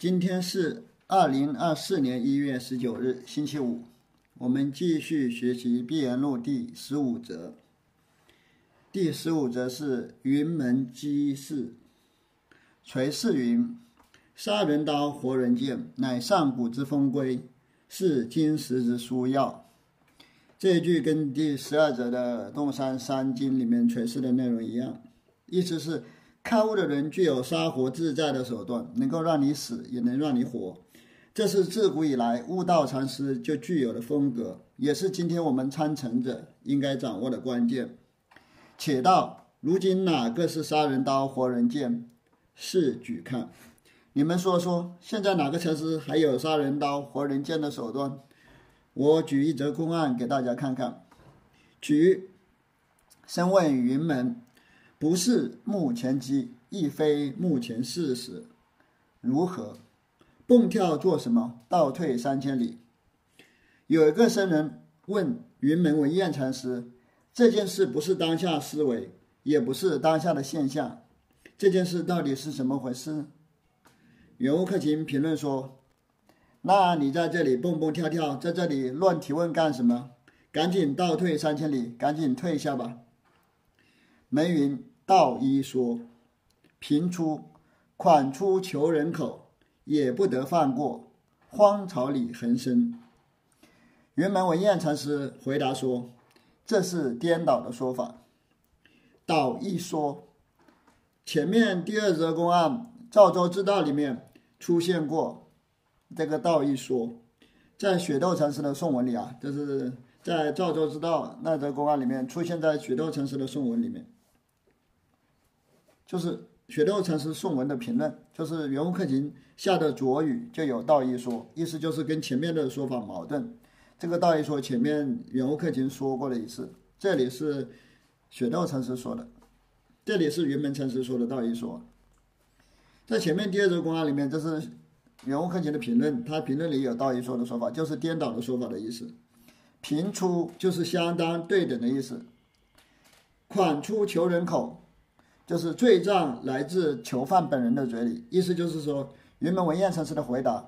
今天是二零二四年一月十九日，星期五。我们继续学习《闭言录》第十五则。第十五则是云门稽事。垂氏云：“杀人刀，活人剑，乃上古之风规，是今时之书要。”这一句跟第十二则的《洞山三经》里面垂氏的内容一样，意思是。开悟的人具有杀活自在的手段，能够让你死，也能让你活。这是自古以来悟道禅师就具有的风格，也是今天我们参禅者应该掌握的关键。且道如今哪个是杀人刀、活人剑？试举看，你们说说，现在哪个禅师还有杀人刀、活人剑的手段？我举一则公案给大家看看。举，身问云门。不是目前机，亦非目前事实，如何？蹦跳做什么？倒退三千里。有一个僧人问云门文彦禅师：“这件事不是当下思维，也不是当下的现象，这件事到底是怎么回事？”圆悟克勤评论说：“那你在这里蹦蹦跳跳，在这里乱提问干什么？赶紧倒退三千里，赶紧退下吧。”门云。道一说，平出款出求人口，也不得放过，荒草里横生。云门文彦禅师回答说：“这是颠倒的说法。”道一说，前面第二则公案《赵州之道》里面出现过这个道一说，在雪窦禅师的颂文里啊，就是在《赵州之道》那则公案里面出现在雪窦禅师的颂文里面。就是雪窦禅师颂文的评论，就是圆悟克勤下的着语就有道义说，意思就是跟前面的说法矛盾。这个道义说前面圆悟克勤说过了一次，这里是雪窦禅师说的，这里是云门禅师说的道义说。在前面第二则公案里面，这是圆悟克勤的评论，他评论里有道义说的说法，就是颠倒的说法的意思。平出就是相当对等的意思，款出求人口。就是罪状来自囚犯本人的嘴里，意思就是说，云门文彦禅师的回答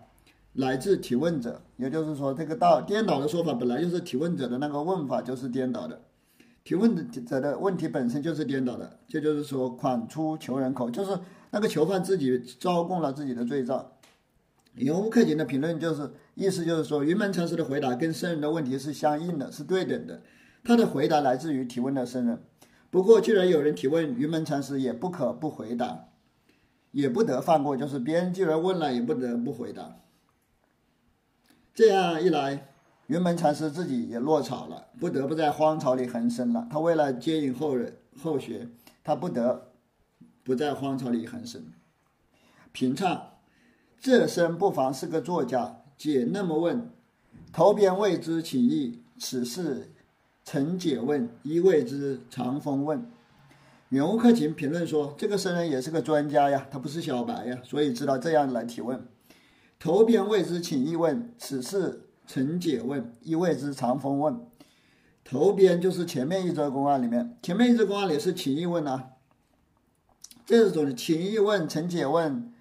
来自提问者，也就是说，这个道颠倒的说法本来就是提问者的那个问法就是颠倒的，提问者的问题本身就是颠倒的，这就是说，款出囚人口，就是那个囚犯自己招供了自己的罪状。云悟克勤的评论就是，意思就是说，云门禅师的回答跟僧人的问题是相应的，是对等的，他的回答来自于提问的僧人。不过，既然有人提问，云门禅师也不可不回答，也不得放过。就是别人既然问了，也不得不回答。这样一来，云门禅师自己也落草了，不得不在荒草里横生了。他为了接引后人后学，他不得不在荒草里横生。平唱，这身不妨是个作家。解那么问，头边未知起意，此事。陈解问，一谓之长风问。远悟克勤评论说：“这个僧人也是个专家呀，他不是小白呀，所以知道这样来提问。头边谓之请意问，此事陈解问，一谓之长风问。头边就是前面一则公案里面，前面一则公案里是请意问啊。这种请意问、陈解问，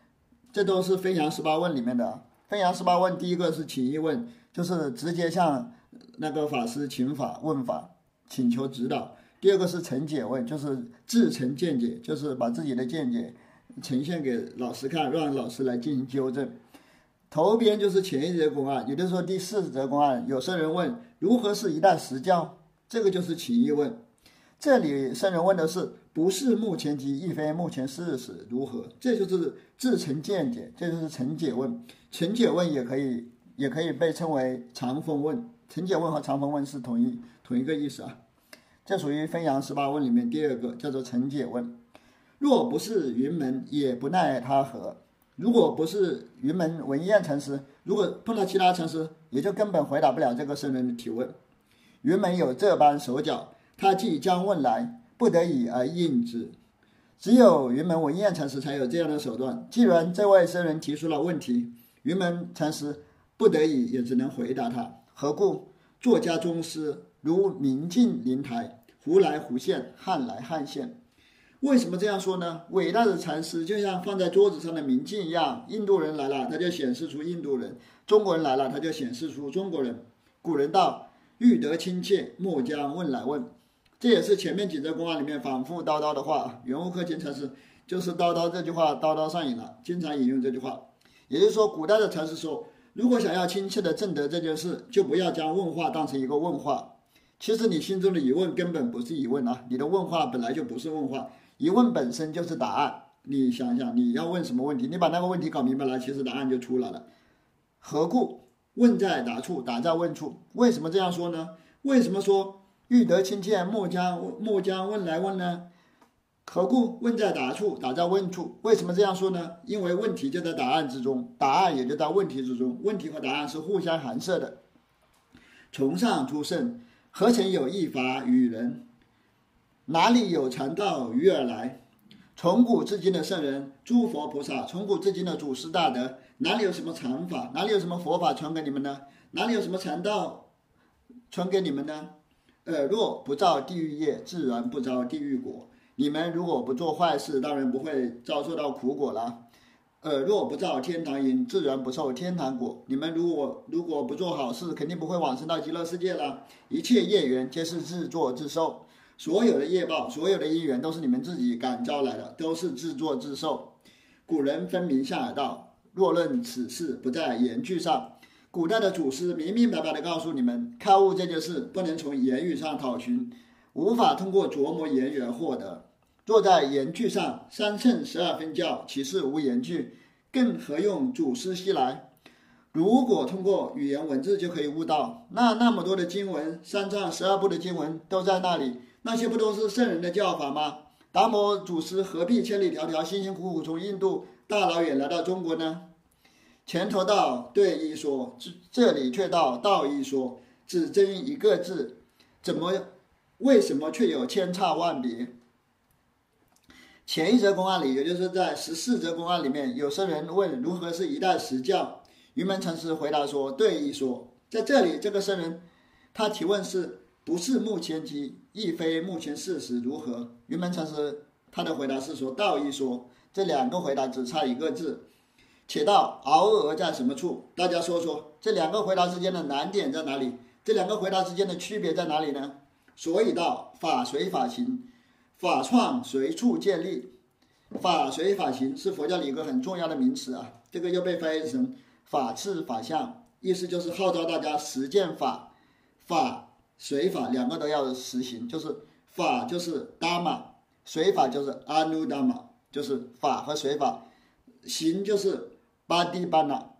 这都是飞扬十八问里面的。飞扬十八问第一个是请意问，就是直接向。”那个法师请法问法，请求指导。第二个是陈解问，就是自陈见解，就是把自己的见解呈现给老师看，让老师来进行纠正。头边就是前一则公案，也就是说第四则公案，有僧人问如何是一代实教，这个就是请意问。这里僧人问的是不是目前及亦非目前事实如何，这就是自成见解，这就是成解问。陈解问也可以，也可以被称为长风问。陈解问和长风问是同一同一个意思啊，这属于分阳十八问里面第二个，叫做陈解问。若不是云门，也不奈他何。如果不是云门文彦禅师，如果碰到其他禅师，也就根本回答不了这个僧人的提问。云门有这般手脚，他即将问来，不得已而应之。只有云门文彦禅师才有这样的手段。既然这位僧人提出了问题，云门禅师不得已也只能回答他。何故？作家宗师如明镜灵台，湖来湖现，汉来汉现。为什么这样说呢？伟大的禅师就像放在桌子上的明镜一样，印度人来了，他就显示出印度人；中国人来了，他就显示出中国人。古人道：“欲得亲切，莫将问来问。”这也是前面几则公案里面反复叨叨的话。圆悟克勤禅师就是叨叨这句话，叨叨上瘾了，经常引用这句话。也就是说，古代的禅师说，如果想要亲切的证得这件事，就不要将问话当成一个问话。其实你心中的疑问根本不是疑问啊，你的问话本来就不是问话。疑问本身就是答案，你想想你要问什么问题，你把那个问题搞明白了，其实答案就出来了。何故问在答处，答在问处？为什么这样说呢？为什么说欲得亲切，莫将莫将问来问呢？何故问在答处，答在问处？为什么这样说呢？因为问题就在答案之中，答案也就在问题之中，问题和答案是互相含摄的。从上诸圣，何曾有一法与人？哪里有禅道与尔来？从古至今的圣人、诸佛菩萨，从古至今的祖师大德，哪里有什么禅法？哪里有什么佛法传给你们呢？哪里有什么禅道传给你们呢？耳若不造地狱业，自然不遭地狱果。你们如果不做坏事，当然不会遭受到苦果了。耳若不造天堂因，自然不受天堂果。你们如果如果不做好事，肯定不会往生到极乐世界了。一切业缘皆是自作自受。所有的业报，所有的因缘，都是你们自己感召来的，都是自作自受。古人分明下尔道，若论此事，不在言句上。古代的祖师明明白白的告诉你们，开悟这件事不能从言语上讨寻，无法通过琢磨言语而获得。若在言句上，三乘十二分教岂是无言句？更何用祖师西来？如果通过语言文字就可以悟道，那那么多的经文，三藏十二部的经文都在那里。那些不都是圣人的教法吗？达摩祖师何必千里迢迢、辛辛苦苦从印度大老远来到中国呢？前头道对一说，这这里却道道一说，只争一个字，怎么为什么却有千差万别？前一则公案里，也就是在十四则公案里面，有僧人问如何是一代实教，云门禅师回答说对一说。在这里，这个僧人他提问是。不是目前机，亦非目前事实，如何？云门禅师他的回答是说道一说，这两个回答只差一个字。且道熬鹅在什么处？大家说说这两个回答之间的难点在哪里？这两个回答之间的区别在哪里呢？所以道法随法行，法创随处建立。法随法行是佛教里一个很重要的名词啊，这个又被翻译成法治法相，意思就是号召大家实践法法。随法两个都要实行，就是法就是达玛，随法就是阿努达玛，就是法和随法，行就是巴蒂巴那，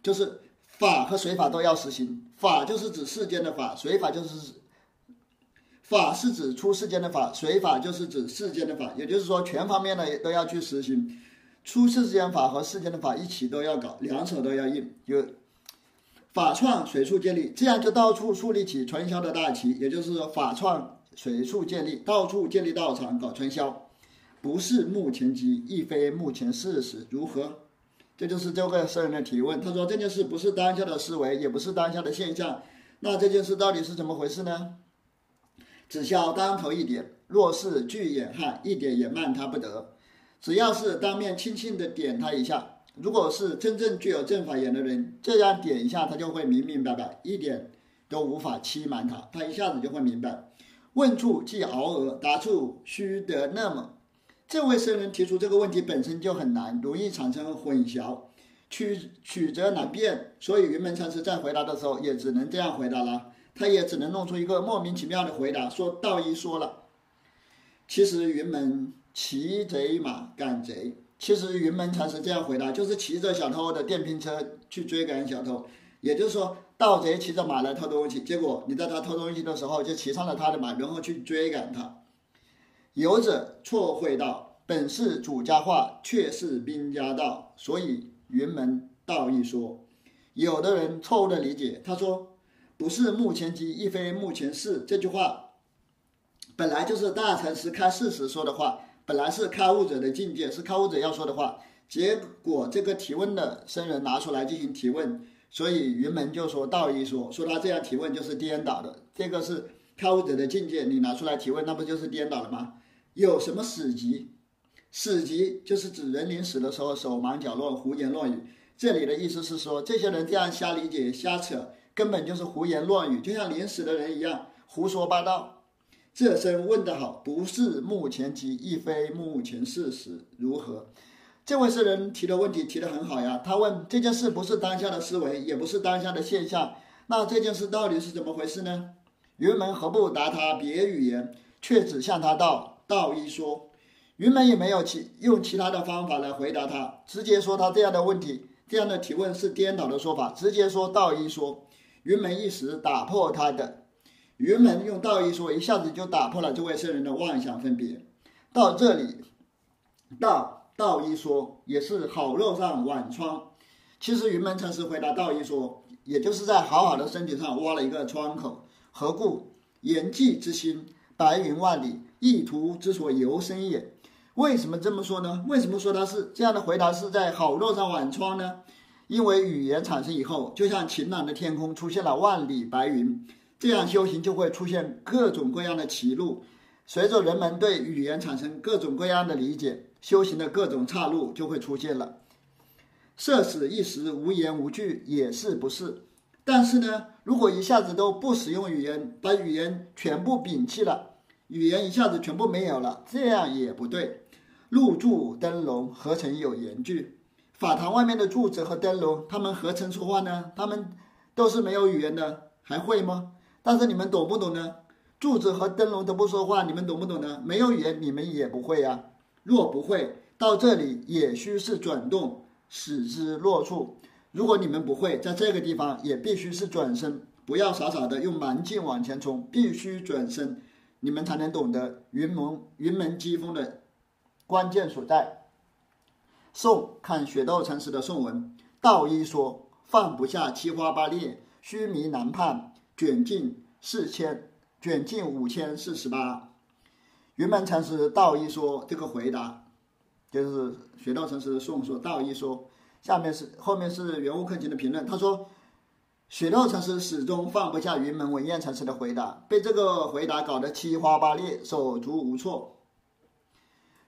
就是法和随法都要实行。法就是指世间的法，随法就是法是指出世间的法，随法就是指世间的法，也就是说全方面的都要去实行，出世间法和世间的法一起都要搞，两手都要硬，就。法创随处建立，这样就到处树立起传销的大旗。也就是说，法创随处建立，到处建立道场搞传销，不是目前机，亦非目前事实，如何？这就是这个僧人的提问。他说这件事不是当下的思维，也不是当下的现象。那这件事到底是怎么回事呢？只消当头一点，若是具眼汉，一点也慢他不得。只要是当面轻轻的点他一下。如果是真正具有正法眼的人，这样点一下，他就会明明白白，一点都无法欺瞒他，他一下子就会明白。问处即熬鹅，答处须得那么。这位僧人提出这个问题本身就很难，容易产生混淆，曲曲折难辨，所以云门禅师在回答的时候也只能这样回答了，他也只能弄出一个莫名其妙的回答，说道一说了。其实云门骑贼马赶贼。其实云门禅师这样回答，就是骑着小偷的电瓶车去追赶小偷，也就是说，盗贼骑着马来偷东西，结果你在他偷东西的时候就骑上了他的马，然后去追赶他。有者错会道，本是主家话，却是兵家道，所以云门道义说。有的人错误的理解，他说不是目前机，亦非目前事，这句话本来就是大禅师看事实说的话。本来是开悟者的境界，是开悟者要说的话，结果这个提问的僧人拿出来进行提问，所以云门就说道一说，说他这样提问就是颠倒的，这个是开悟者的境界，你拿出来提问，那不就是颠倒了吗？有什么死疾？死疾就是指人临死的时候手忙脚乱、胡言乱语。这里的意思是说，这些人这样瞎理解、瞎扯，根本就是胡言乱语，就像临死的人一样胡说八道。这声问得好，不是目前急，亦非目前事实，如何？这位诗人提的问题提得很好呀。他问这件事不是当下的思维，也不是当下的现象，那这件事到底是怎么回事呢？云门何不答他别语言，却只向他道道一说。云门也没有其用其他的方法来回答他，直接说他这样的问题。这样的提问是颠倒的说法，直接说道一说，云门一时打破他的，云门用道一说，一下子就打破了这位圣人的妄想分别。到这里，道道一说也是好肉上剜疮。其实云门禅师回答道一说，也就是在好好的身体上挖了一个窗口。何故？言寂之心，白云万里，意图之所由生也。为什么这么说呢？为什么说他是这样的回答是在好肉上剜疮呢？因为语言产生以后，就像晴朗的天空出现了万里白云，这样修行就会出现各种各样的歧路。随着人们对语言产生各种各样的理解，修行的各种岔路就会出现了。社死一时无言无句也是不是？但是呢，如果一下子都不使用语言，把语言全部摒弃了，语言一下子全部没有了，这样也不对。入柱灯笼何曾有言句？法堂外面的柱子和灯笼，他们何曾说话呢？他们都是没有语言的，还会吗？但是你们懂不懂呢？柱子和灯笼都不说话，你们懂不懂呢？没有语言，你们也不会呀。若不会，到这里也须是转动，使之落处。如果你们不会，在这个地方也必须是转身，不要傻傻的用蛮劲往前冲，必须转身，你们才能懂得云门云门机锋的。关键所在。宋看雪窦禅师的宋文，道一说放不下七花八裂，须弥难判，卷进四千，卷进五千四十八。云门禅师道一说这个回答，就是雪窦禅师宋说道一说，下面是后面是圆悟克勤的评论。他说，雪窦禅师始终放不下云门文彦禅师的回答，被这个回答搞得七花八裂，手足无措。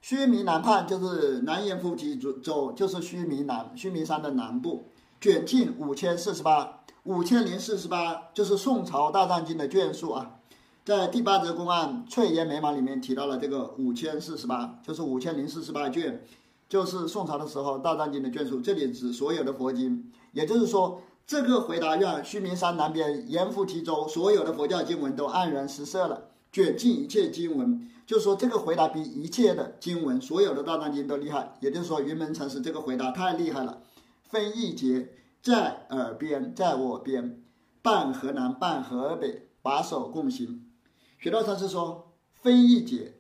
须弥南畔就是南阎浮提州，就是须弥南须弥山的南部。卷进五千四十八，五千零四十八就是宋朝大藏经的卷数啊。在第八则公案《翠岩眉毛》里面提到了这个五千四十八，就是五千零四十八卷，就是宋朝的时候大藏经的卷数。这里指所有的佛经，也就是说，这个回答让须弥山南边阎浮提州所有的佛教经文都黯然失色了。卷进一切经文。就是说，这个回答比一切的经文、所有的大藏经都厉害。也就是说，云门禅师这个回答太厉害了。分一节在耳边，在我边，半河南半河北，把手共行。雪道禅师说，分一节，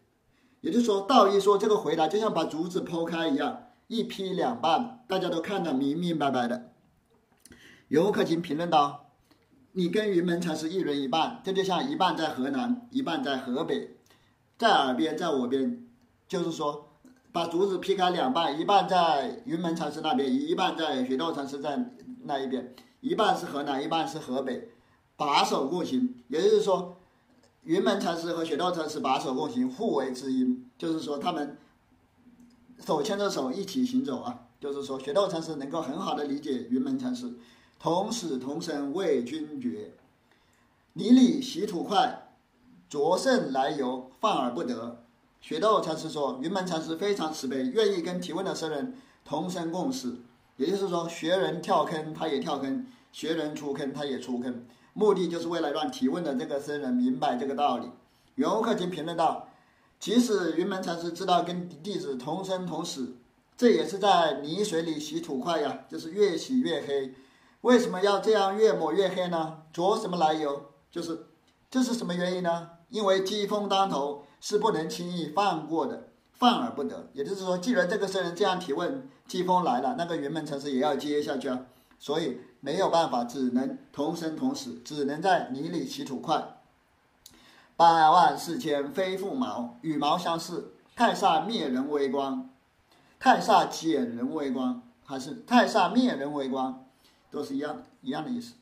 也就是说，道一说这个回答就像把竹子剖开一样，一劈两半，大家都看得明明白白的。游客勤评论道：“你跟云门禅师一人一半，这就像一半在河南，一半在河北。”在耳边，在我边，就是说，把竹子劈开两半，一半在云门禅师那边，一半在雪道禅师在那一边，一半是河南，一半是河北，把手共行，也就是说，云门禅师和雪道禅师把手共行，互为知音，就是说他们手牵着手一起行走啊，就是说雪道禅师能够很好的理解云门禅师，同死同生为君绝，泥里洗土块。着甚来由，放而不得。雪窦禅师说，云门禅师非常慈悲，愿意跟提问的僧人同生共死。也就是说，学人跳坑，他也跳坑；学人出坑，他也出坑。目的就是为了让提问的这个僧人明白这个道理。圆悟克勤评论道：，即使云门禅师知道跟弟子同生同死，这也是在泥水里洗土块呀，就是越洗越黑。为什么要这样越抹越黑呢？着什么来由？就是，这是什么原因呢？因为机锋当头是不能轻易放过的，放而不得。也就是说，既然这个僧人这样提问，机锋来了，那个云门禅师也要接下去啊。所以没有办法，只能同生同死，只能在泥里洗土块。百万四千非复毛，羽毛相似。太煞灭人为光，太煞减人为光，还是太煞灭人为光，都是一样，一样的意思。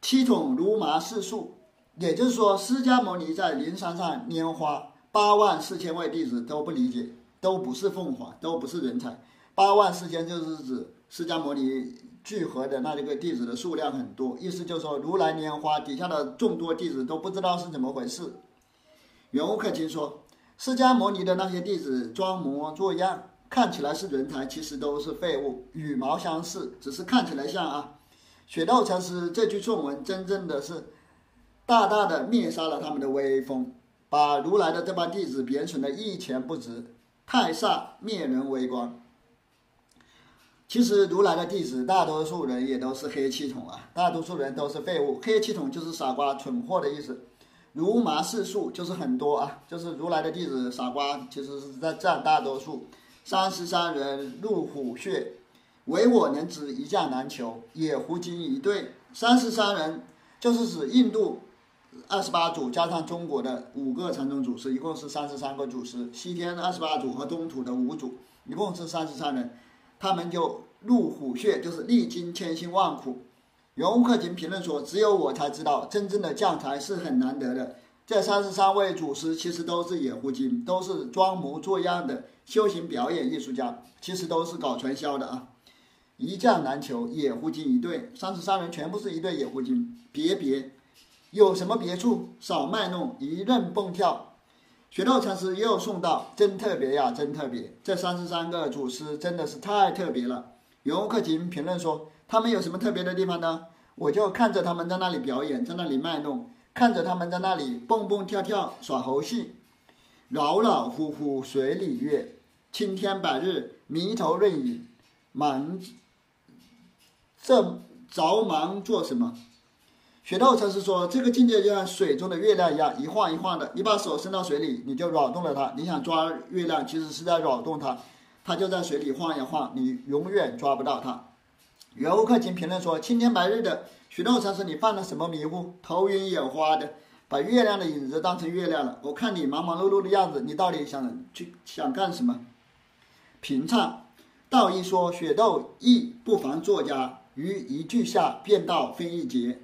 七种如麻似树。也就是说，释迦牟尼在灵山上拈花，八万四千位弟子都不理解，都不是凤凰，都不是人才。八万四千就是指释迦牟尼聚合的那这个弟子的数量很多，意思就是说如来拈花底下的众多弟子都不知道是怎么回事。圆悟克勤说，释迦牟尼的那些弟子装模作样，看起来是人才，其实都是废物，羽毛相似，只是看起来像啊。雪窦禅师这句颂文，真正的是大大的灭杀了他们的威风。把如来的这帮弟子贬损的一钱不值，太煞灭人为光。其实如来的弟子大多数人也都是黑气筒啊，大多数人都是废物。黑气筒就是傻瓜、蠢货的意思。如麻世数就是很多啊，就是如来的弟子傻瓜，其实是在占大多数。三十三人入虎穴，唯我能知一将难求，野狐精一对。三十三人就是指印度。二十八组加上中国的五个禅宗祖师，一共是三十三个祖师。西天二十八组和东土的五组，一共是三十三人。他们就入虎穴，就是历经千辛万苦。圆悟克勤评论说：“只有我才知道，真正的将才是很难得的。这三十三位祖师其实都是野狐精，都是装模作样的修行表演艺术家，其实都是搞传销的啊！一将难求，野狐精一对，三十三人全部是一对野狐精，别别。”有什么别处？少卖弄，一任蹦跳。雪窦禅师又送道：“真特别呀，真特别！这三十三个祖师真的是太特别了。”游客群评论说：“他们有什么特别的地方呢？我就看着他们在那里表演，在那里卖弄，看着他们在那里蹦蹦跳跳耍猴戏，扰扰乎乎水里月，青天白日迷头认影，忙这着忙做什么？”雪道禅师说：“这个境界就像水中的月亮一样，一晃一晃的。你把手伸到水里，你就扰动了它。你想抓月亮，其实是在扰动它，它就在水里晃呀晃，你永远抓不到它。”圆悟克勤评论说：“青天白日的，雪窦禅师，你犯了什么迷糊？头晕眼花的，把月亮的影子当成月亮了。我看你忙忙碌碌的样子，你到底想去想干什么？”平唱道一说：“雪窦亦不妨作家，于一句下便道分一节。”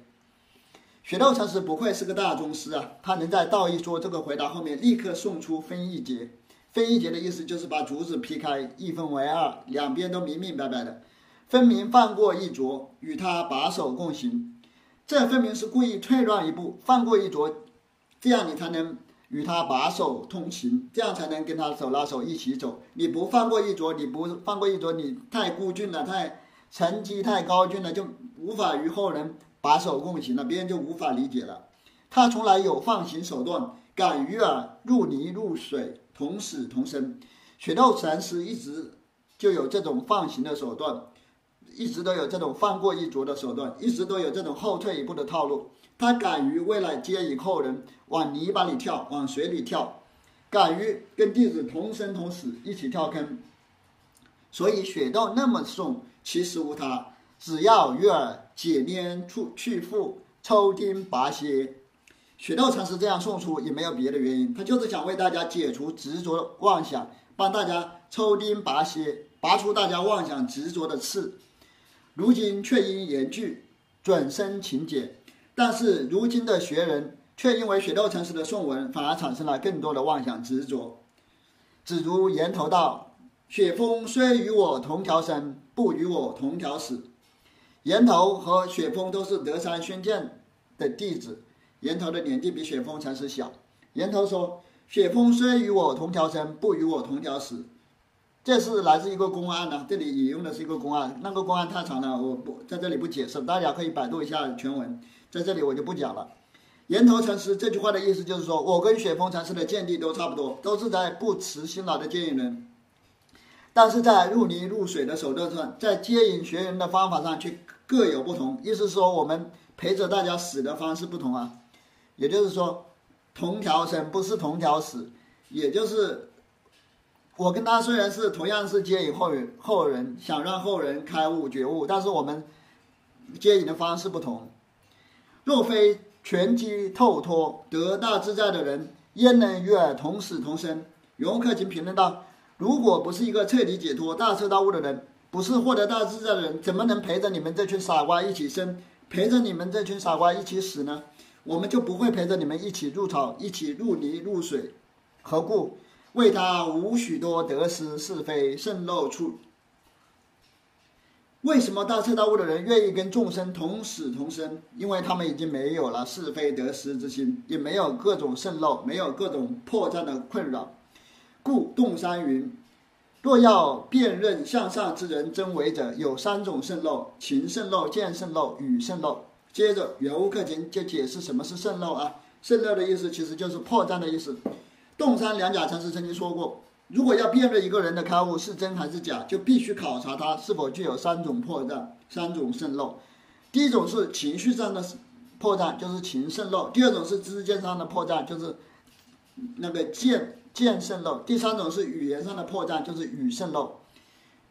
雪窦禅师不愧是个大宗师啊！他能在“道一说”这个回答后面立刻送出分一节。分一节的意思就是把竹子劈开，一分为二，两边都明明白白的，分明放过一卓，与他把手共行。这分明是故意退让一步，放过一卓，这样你才能与他把手同行，这样才能跟他手拉手一起走。你不放过一卓，你不放过一卓，你太孤峻了，太成绩太高峻了，就无法与后人。把手共行了，别人就无法理解了。他从来有放行手段，敢于啊入泥入水，同死同生。雪窦禅师一直就有这种放行的手段，一直都有这种放过一着的手段，一直都有这种后退一步的套路。他敢于为了接引后人往泥巴里跳，往水里跳，敢于跟弟子同生同死，一起跳坑。所以雪道那么送，其实无他。只要鱼儿解拈出去腹，抽钉拔蝎，雪道禅师这样送出也没有别的原因，他就是想为大家解除执着妄想，帮大家抽钉拔蝎，拔出大家妄想执着的刺。如今却因言句准生情解，但是如今的学人却因为雪窦禅师的颂文，反而产生了更多的妄想执着。只如言头道：“雪峰虽与我同条生，不与我同条死。”岩头和雪峰都是德山宣鉴的弟子，岩头的年纪比雪峰禅师小。岩头说：“雪峰虽与我同条生，不与我同条死。”这是来自一个公案呢，这里引用的是一个公案，那个公案太长了，我不在这里不解释，大家可以百度一下全文，在这里我就不讲了。岩头禅师这句话的意思就是说，我跟雪峰禅师的见地都差不多，都是在不辞辛劳的接引人，但是在入泥入水的手段上，在接引学员的方法上去。各有不同，意思是说我们陪着大家死的方式不同啊，也就是说，同条生不是同条死，也就是我跟他虽然是同样是接引后人，后人想让后人开悟觉悟，但是我们接引的方式不同。若非全机透脱得大自在的人，焉能与尔同死同生？永克勤评论道：如果不是一个彻底解脱、大彻大悟的人。不是获得大自在的人，怎么能陪着你们这群傻瓜一起生，陪着你们这群傻瓜一起死呢？我们就不会陪着你们一起入草，一起入泥入水，何故？为他无许多得失是非渗漏处。为什么大彻大悟的人愿意跟众生同死同生？因为他们已经没有了是非得失之心，也没有各种渗漏，没有各种破绽的困扰。故洞山云：若要辨认向上之人真伪者，有三种渗漏：情渗漏、见渗漏、语渗漏。接着，圆悟克勤就解释什么是渗漏啊？渗漏的意思其实就是破绽的意思。洞山良甲禅师曾经说过，如果要辨认一个人的开悟是真还是假，就必须考察他是否具有三种破绽、三种渗漏。第一种是情绪上的破绽，就是情渗漏；第二种是知见上的破绽，就是那个见见渗漏；第三种是语言上的破绽，就是语渗漏。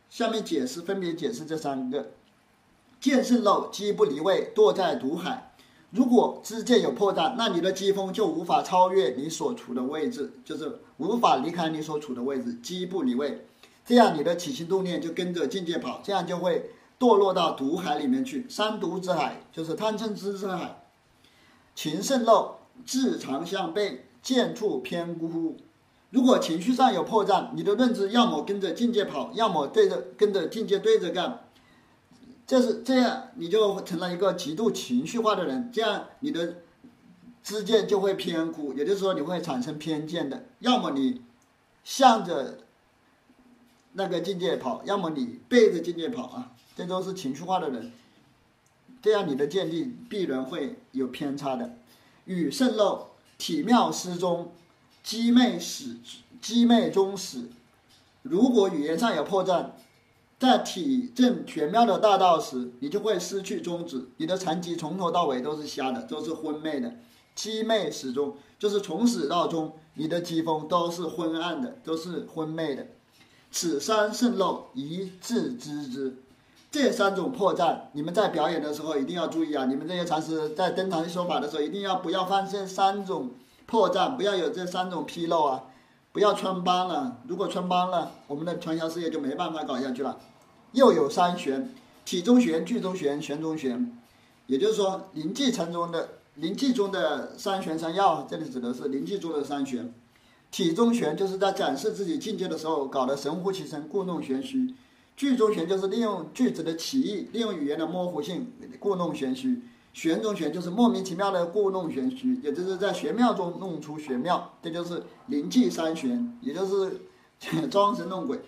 下面解释，分别解释这三个。见渗漏，机不离位，堕在毒海。如果知见有破绽，那你的机锋就无法超越你所处的位置，就是无法离开你所处的位置，机不离位。这样你的起心动念就跟着境界跑，这样就会堕落到毒海里面去。三毒之海就是贪嗔痴之海。情渗漏，志常相背，见处偏孤。如果情绪上有破绽，你的认知要么跟着境界跑，要么对着跟着境界对着干。这是这样，你就成了一个极度情绪化的人，这样你的知见就会偏枯，也就是说你会产生偏见的。要么你向着那个境界跑，要么你背着境界跑啊，这都是情绪化的人，这样你的见地必然会有偏差的。语渗漏，体妙失踪，机昧始，机昧终始。如果语言上有破绽。在体证玄妙的大道时，你就会失去宗旨，你的禅机从头到尾都是瞎的，都是昏昧的，机昧始终就是从始到终，你的机锋都是昏暗的，都是昏昧的。此三渗漏，一自知之。这三种破绽，你们在表演的时候一定要注意啊！你们这些禅师在登堂说法的时候，一定要不要犯这三种破绽，不要有这三种纰漏啊！不要穿帮了，如果穿帮了，我们的传销事业就没办法搞下去了。又有三玄，体中玄、句中玄、玄中玄，也就是说灵寂禅中的灵寂中的三玄三要，这里指的是灵寂中的三玄。体中玄就是在展示自己境界的时候搞得神乎其神、故弄玄虚；句中玄就是利用句子的歧义、利用语言的模糊性故弄玄虚；玄中玄就是莫名其妙的故弄玄虚，也就是在玄妙中弄出玄妙，这就是灵寂三玄，也就是装神弄鬼。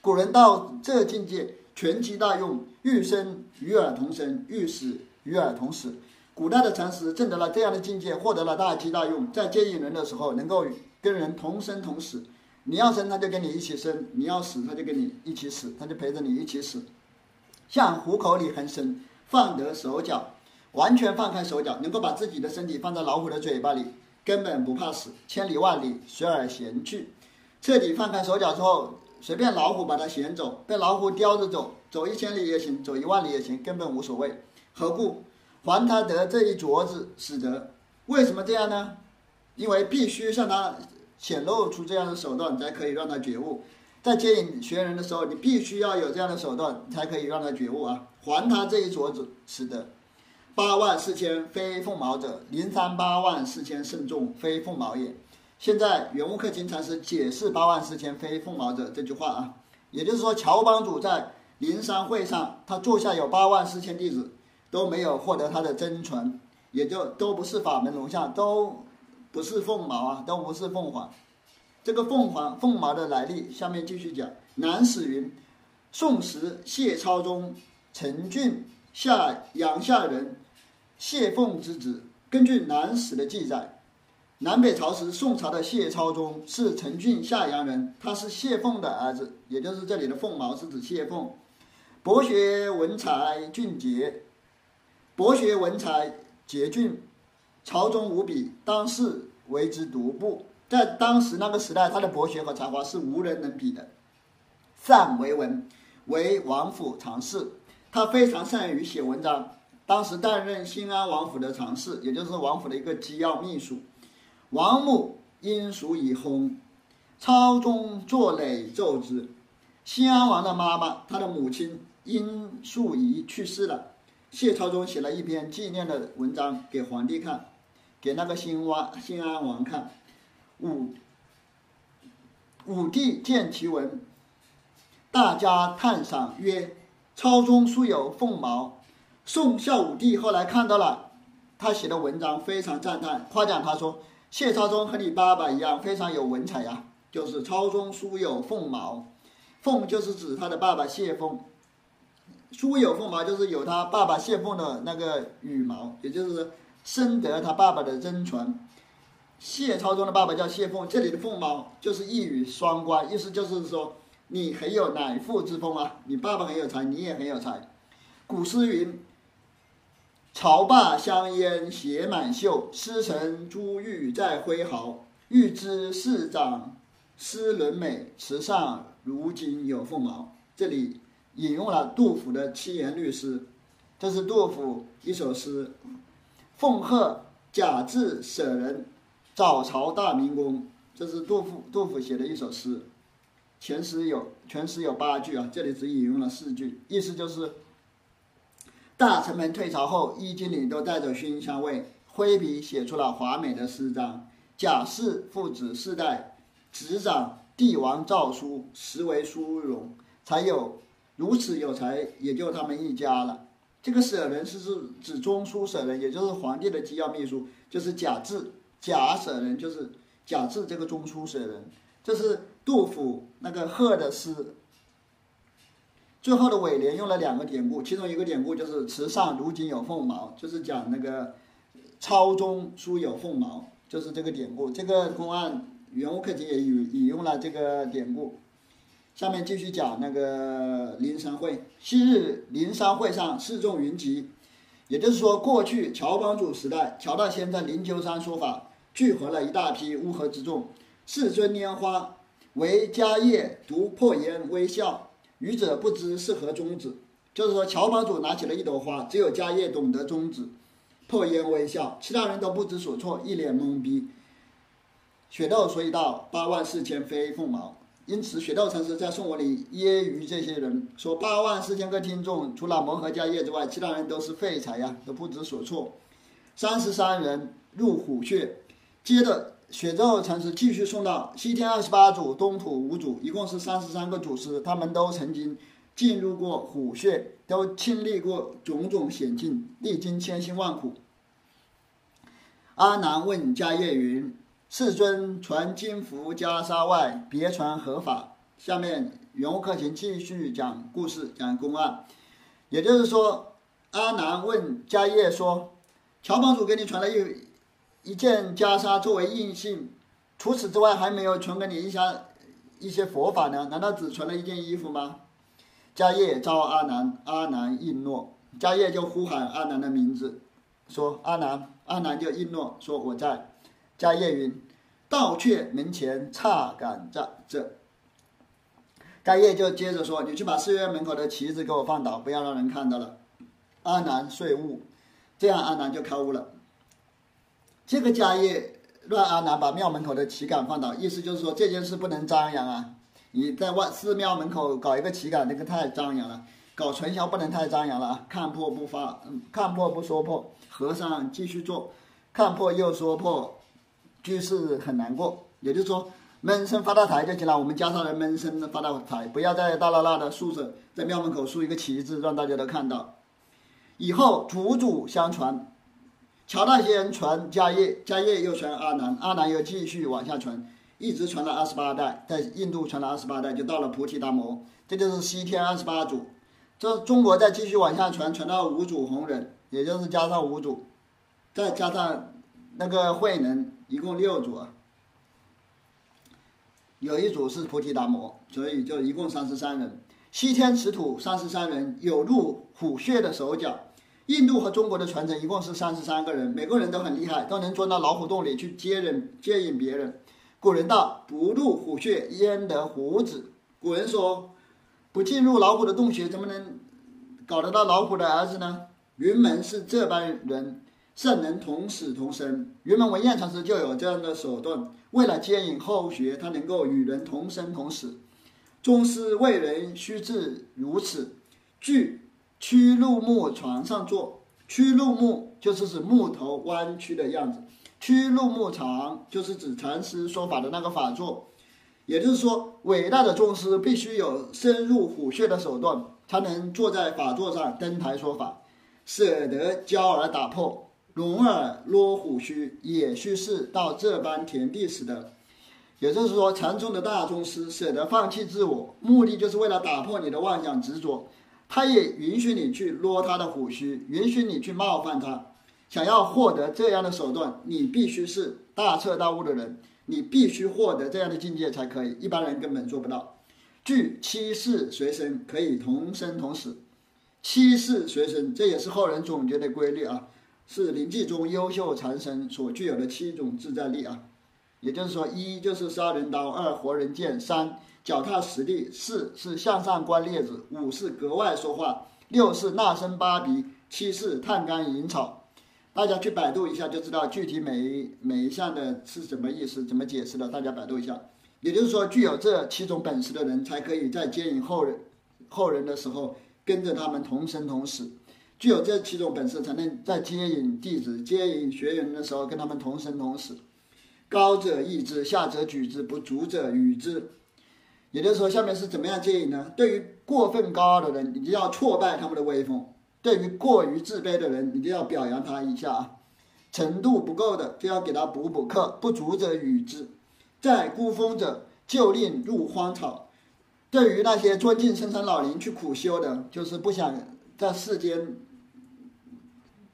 古人到这境界。全机大用，欲生与尔同生，欲死与尔同死。古代的禅师证得了这样的境界，获得了大机大用，在接引人的时候，能够跟人同生同死。你要生，他就跟你一起生；你要死，他就跟你一起死，他就陪着你一起死。像虎口里横生，放得手脚，完全放开手脚，能够把自己的身体放在老虎的嘴巴里，根本不怕死，千里万里随而闲去。彻底放开手脚之后。随便老虎把它衔走，被老虎叼着走，走一千里也行，走一万里也行，根本无所谓。何故？还他得这一镯子使得？为什么这样呢？因为必须向他显露出这样的手段，才可以让他觉悟。在接引学人的时候，你必须要有这样的手段，才可以让他觉悟啊！还他这一镯子使得。八万四千非凤毛者，零三八万四千甚众非凤毛也。现在圆悟克勤禅师解释“八万四千非凤毛者”这句话啊，也就是说，乔帮主在灵山会上，他座下有八万四千弟子，都没有获得他的真传，也就都不是法门龙象，都不是凤毛啊，都不是凤凰。这个凤凰、凤毛的来历，下面继续讲。南史云：宋时谢超宗陈俊下阳下人谢凤之子。根据南史的记载。南北朝时，宋朝的谢超宗是陈郡夏阳人，他是谢凤的儿子，也就是这里的凤毛是指谢凤。博学文才俊杰，博学文才杰俊，朝中无比，当世为之独步。在当时那个时代，他的博学和才华是无人能比的。善为文，为王府常侍，他非常善于写文章。当时担任新安王府的常侍，也就是王府的一个机要秘书。王母因属以薨，朝中作累奏之。新安王的妈妈，他的母亲因素仪去世了。谢超宗写了一篇纪念的文章给皇帝看，给那个新王新安王看。五武帝见其文，大家叹赏曰：“朝中书有凤毛。”宋孝武帝后来看到了他写的文章，非常赞叹，夸奖他说：“谢超中和你爸爸一样，非常有文采呀。”就是抄中书有凤毛，凤就是指他的爸爸谢凤，书有凤毛就是有他爸爸谢凤的那个羽毛，也就是深得他爸爸的真传。谢超中的爸爸叫谢凤，这里的凤毛就是一语双关，意思就是说你很有乃父之风啊，你爸爸很有才，你也很有才。古诗云：“朝罢香烟携满袖，诗成珠玉在挥毫。欲知市长诗伦美，池上如今有凤毛。”这里引用了杜甫的七言律诗，这是杜甫一首诗：“奉贺贾至舍人。”早朝大明宫，这是杜甫杜甫写的一首诗，全诗有全诗有八句啊，这里只引用了四句，意思就是：大臣们退朝后，衣襟里都带着熏香味，挥笔写出了华美的诗章。贾氏父子四代执掌帝王诏书，实为殊荣，才有如此有才，也就他们一家了。这个舍人是指指中书舍人，也就是皇帝的机要秘书，就是贾至。贾舍人就是贾至这个中书舍人，这是杜甫那个贺的诗。最后的尾联用了两个典故，其中一个典故就是“池上如今有凤毛”，就是讲那个抄中书有凤毛，就是这个典故。这个公案原物克勤也引引用了这个典故。下面继续讲那个灵山会。昔日灵山会上示众云集，也就是说，过去乔帮主时代，乔大仙在灵鹫山说法。聚合了一大批乌合之众，世尊拈花，唯迦叶独破颜微笑，愚者不知是何宗旨。就是说，乔帮主拿起了一朵花，只有迦叶懂得宗旨，破颜微笑，其他人都不知所措，一脸懵逼。雪窦所以道：“八万四千非凤毛。”因此，雪窦禅师在颂文里揶揄这些人说：“八万四千个听众，除了蒙和迦叶之外，其他人都是废材呀，都不知所措。”三十三人入虎穴。接着，雪窦禅师继续送到西天二十八祖、东土五祖，一共是三十三个祖师，他们都曾经进入过虎穴，都经历过种种险境，历经千辛万苦。阿难问迦叶云：“世尊传金符袈裟外，别传何法？”下面圆悟克勤继续讲故事，讲公案。也就是说，阿难问迦叶说：“乔帮主给你传了一。”一件袈裟作为印信，除此之外还没有传给你一下一些佛法呢？难道只传了一件衣服吗？迦叶召阿难，阿难应诺，迦叶就呼喊阿难的名字，说阿难，阿难就应诺说我在。迦叶云：盗阙门前差赶在这。迦叶就接着说：你去把寺院门口的旗子给我放倒，不要让人看到了。阿难遂悟，这样阿难就开悟了。这个迦叶让阿难把庙门口的旗杆放倒，意思就是说这件事不能张扬啊！你在外寺庙门口搞一个旗杆，那个太张扬了；搞传销不能太张扬了啊！看破不发，嗯，看破不说破，和尚继续做；看破又说破，居士很难过。也就是说，闷声发大财就行了。我们家上人闷声发大财，不要再大拉拉的竖着在庙门口竖一个旗帜，让大家都看到。以后祖祖相传。乔大仙传迦叶，迦叶又传阿难，阿难又继续往下传，一直传了二十八代，在印度传了二十八代，就到了菩提达摩，这就是西天二十八祖。这中国再继续往下传，传到五祖弘忍，也就是加上五祖，再加上那个慧能，一共六祖。有一组是菩提达摩，所以就一共三十三人。西天持土三十三人，有入虎穴的手脚。印度和中国的传承一共是三十三个人，每个人都很厉害，都能钻到老虎洞里去接人、接引别人。古人道：“不入虎穴，焉得虎子？”古人说：“不进入老虎的洞穴，怎么能搞得到老虎的儿子呢？”云门是这般人，圣人同死同生。云门文彦禅师就有这样的手段，为了接引后学，他能够与人同生同死。宗师为人须至如此，具。曲鹿木床上坐，曲鹿木就是指木头弯曲的样子，曲鹿木床就是指禅师说法的那个法座。也就是说，伟大的宗师必须有深入虎穴的手段，才能坐在法座上登台说法，舍得骄而打破，容而落虎须，也须是到这般田地时的。也就是说，禅宗的大宗师舍得放弃自我，目的就是为了打破你的妄想执着。他也允许你去撸他的虎须，允许你去冒犯他。想要获得这样的手段，你必须是大彻大悟的人。你必须获得这样的境界才可以，一般人根本做不到。具七世随身，可以同生同死。七世随身，这也是后人总结的规律啊，是临济宗优秀禅僧所具有的七种自在力啊。也就是说，一就是杀人刀，二活人剑，三脚踏实地，四是向上观列子，五是格外说话，六是纳声八鼻，七是探竿引草。大家去百度一下就知道具体每一每一项的是什么意思，怎么解释的。大家百度一下，也就是说，具有这七种本事的人才可以在接引后人后人的时候跟着他们同生同死；具有这七种本事，才能在接引弟子、接引学员的时候跟他们同生同死。高者抑之，下者举之，不足者与之。也就是说，下面是怎么样建议呢？对于过分高傲的人，你就要挫败他们的威风。对于过于自卑的人，你就要表扬他一下啊，程度不够的就要给他补补课，不足者与之。在孤峰者，就令入荒草。对于那些尊敬深山老林去苦修的，就是不想在世间，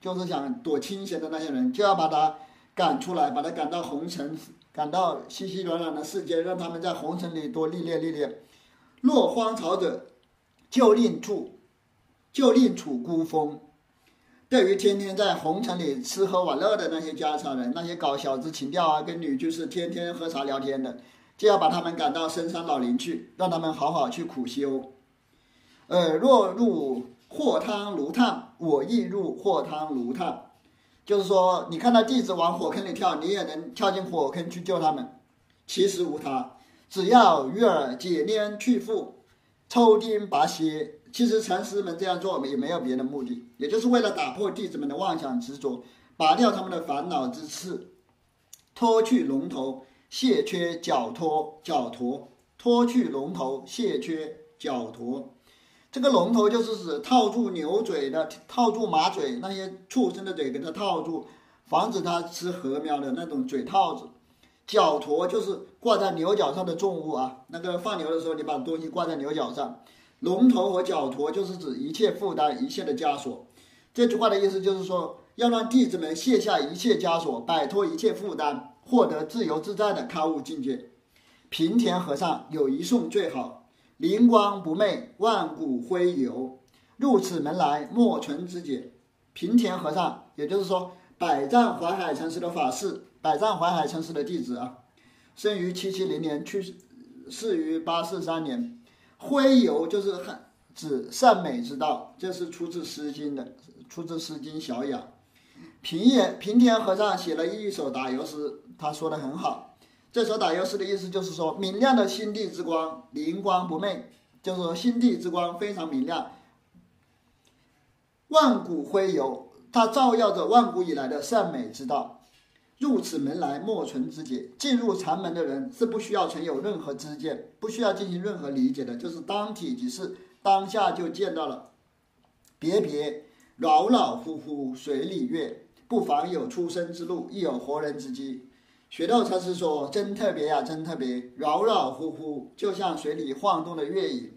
就是想躲清闲的那些人，就要把他赶出来，把他赶到红尘，赶到熙熙攘攘的世间，让他们在红尘里多历练历练。落荒草者，就令处。就令处孤峰。对于天天在红尘里吃喝玩乐的那些家常人，那些搞小资情调啊，跟女居士天天喝茶聊天的，就要把他们赶到深山老林去，让他们好好去苦修。呃，若入火汤炉炭，我亦入火汤炉炭。就是说，你看到弟子往火坑里跳，你也能跳进火坑去救他们。其实无他，只要鱼儿解黏去缚，抽钉拔蝎。其实禅师们这样做也没有别的目的，也就是为了打破弟子们的妄想执着，拔掉他们的烦恼之刺，脱去龙头，卸缺脚脱脚脱，脱去龙头，卸缺脚脱。这个龙头就是指套住牛嘴的，套住马嘴那些畜生的嘴，给它套住，防止它吃禾苗的那种嘴套子。脚驼就是挂在牛角上的重物啊，那个放牛的时候，你把东西挂在牛角上。龙头和脚驼就是指一切负担、一切的枷锁。这句话的意思就是说，要让弟子们卸下一切枷锁，摆脱一切负担，获得自由自在的开悟境界。平田和尚有一颂最好：灵光不昧，万古辉游。入此门来，莫存之解。平田和尚，也就是说，百丈怀海禅师的法师，百丈怀海禅师的弟子啊，生于七七零年，去世于八四三年。辉游就是指善美之道，这是出自《诗经》的，出自《诗经·小雅》。平野平田和尚写了一首打油诗，他说的很好。这首打油诗的意思就是说，明亮的心地之光，灵光不昧，就是说心地之光非常明亮。万古辉游，它照耀着万古以来的善美之道。入此门来，莫存之解。进入禅门的人是不需要存有任何知见，不需要进行任何理解的，就是当体即是，当下就见到了。别别，扰扰乎乎，水里月，不妨有出生之路，亦有活人之机。学道禅师说：“真特别呀，真特别，扰扰乎乎，就像水里晃动的月影。”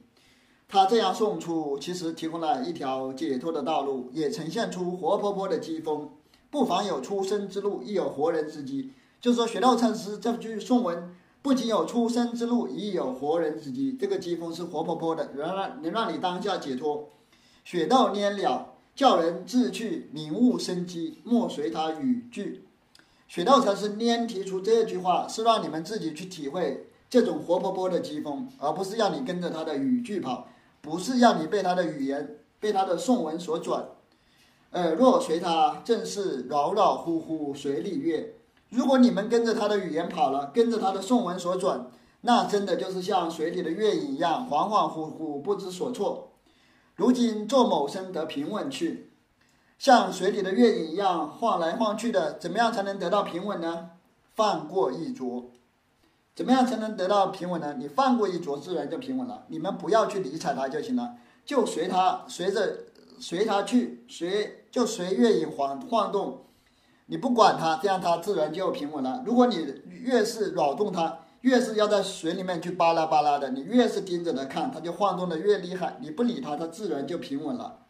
他这样送出，其实提供了一条解脱的道路，也呈现出活泼泼的机锋。不妨有出生之路，亦有活人之机。就是说，雪道禅师这句颂文不仅有出生之路，亦有活人之机。这个机锋是活泼泼的，能让能让你当下解脱。雪道拈了，叫人自去明悟生机，莫随他语句。雪道禅师拈提出这句话，是让你们自己去体会这种活泼泼的机锋，而不是让你跟着他的语句跑，不是让你被他的语言、被他的颂文所转。呃，若随他，正是扰扰乎乎水里月。如果你们跟着他的语言跑了，跟着他的颂文所转，那真的就是像水里的月影一样，恍恍惚惚，不知所措。如今做某生得平稳去，像水里的月影一样晃来晃去的，怎么样才能得到平稳呢？放过一浊。怎么样才能得到平稳呢？你放过一着，自然就平稳了。你们不要去理睬它就行了，就随它，随着随它去，随就随月影晃晃动。你不管它，这样它自然就平稳了。如果你越是扰动它，越是要在水里面去巴拉巴拉的，你越是盯着它看，它就晃动的越厉害。你不理它，它自然就平稳了。